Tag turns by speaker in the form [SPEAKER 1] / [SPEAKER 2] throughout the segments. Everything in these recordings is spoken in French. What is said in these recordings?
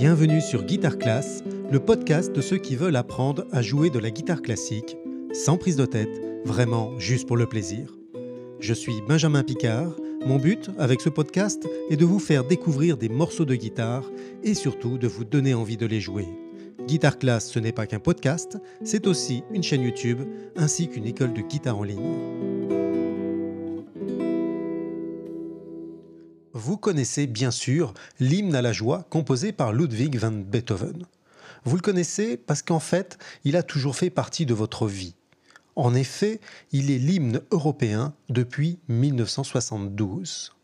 [SPEAKER 1] Guitare Class, le podcast de ceux qui veulent apprendre à jouer de la guitare classique, sans prise de tête, vraiment juste pour le plaisir. Je suis Benjamin Picard. Mon but avec ce podcast est de vous faire découvrir des morceaux de guitare et surtout de vous donner envie de les jouer. Guitare Class, ce n'est pas qu'un podcast, c'est aussi une chaîne YouTube ainsi qu'une école de guitare en ligne. Vous connaissez bien sûr l'hymne à la joie composé par Ludwig van Beethoven. Vous le connaissez parce qu'en fait, il a toujours fait partie de votre vie. En effet, il est l'hymne européen depuis 1972.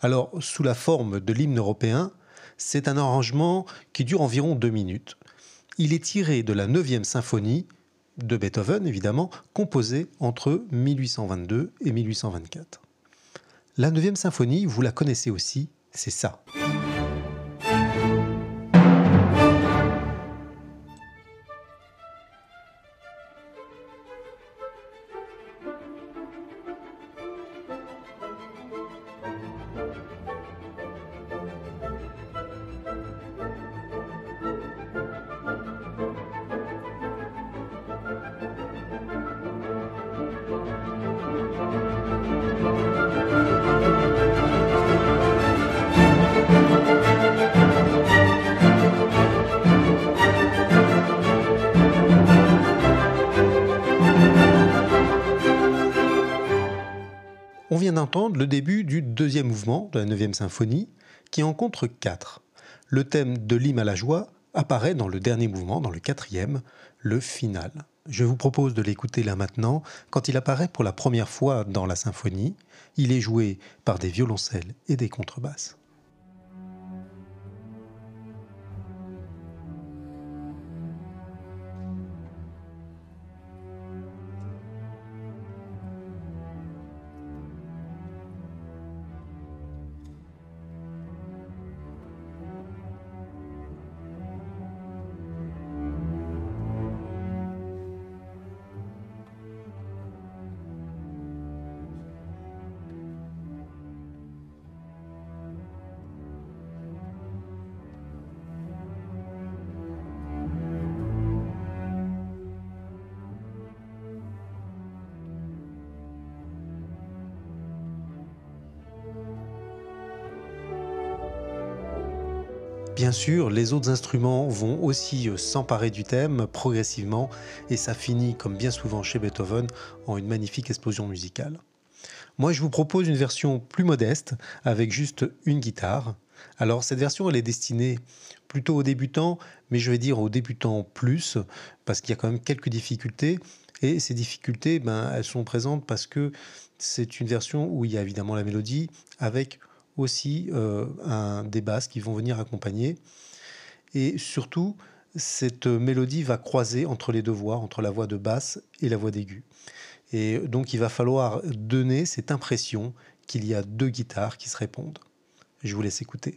[SPEAKER 1] Alors, sous la forme de l'hymne européen, c'est un arrangement qui dure environ deux minutes. Il est tiré de la 9e symphonie de Beethoven, évidemment, composée entre 1822 et 1824. La 9e symphonie, vous la connaissez aussi, c'est ça. Vient d'entendre le début du deuxième mouvement de la 9e symphonie, qui en compte quatre. Le thème de l'hymne à la joie apparaît dans le dernier mouvement, dans le quatrième, le final. Je vous propose de l'écouter là maintenant, quand il apparaît pour la première fois dans la symphonie. Il est joué par des violoncelles et des contrebasses. Bien sûr, les autres instruments vont aussi euh, s'emparer du thème progressivement et ça finit, comme bien souvent chez Beethoven, en une magnifique explosion musicale. Moi, je vous propose une version plus modeste avec juste une guitare. Alors, cette version, elle est destinée plutôt aux débutants, mais je vais dire aux débutants plus, parce qu'il y a quand même quelques difficultés. Et ces difficultés, ben, elles sont présentes parce que c'est une version où il y a évidemment la mélodie avec aussi euh, un, des basses qui vont venir accompagner. Et surtout, cette mélodie va croiser entre les deux voix, entre la voix de basse et la voix d'aigu. Et donc il va falloir donner cette impression qu'il y a deux guitares qui se répondent. Je vous laisse écouter.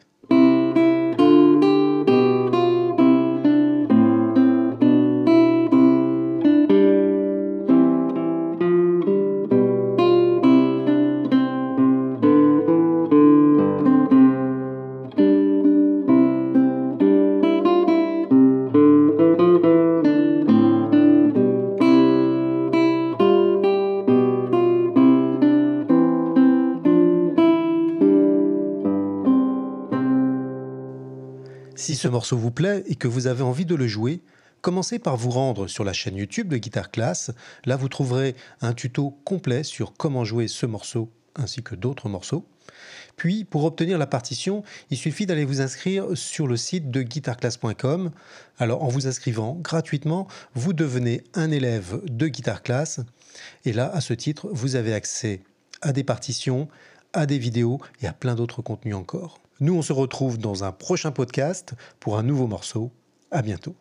[SPEAKER 1] Si ce morceau vous plaît et que vous avez envie de le jouer, commencez par vous rendre sur la chaîne YouTube de Guitar Class. Là, vous trouverez un tuto complet sur comment jouer ce morceau ainsi que d'autres morceaux. Puis, pour obtenir la partition, il suffit d'aller vous inscrire sur le site de guitarclass.com. Alors, en vous inscrivant gratuitement, vous devenez un élève de Guitar Class. Et là, à ce titre, vous avez accès à des partitions, à des vidéos et à plein d'autres contenus encore. Nous, on se retrouve dans un prochain podcast pour un nouveau morceau. À bientôt.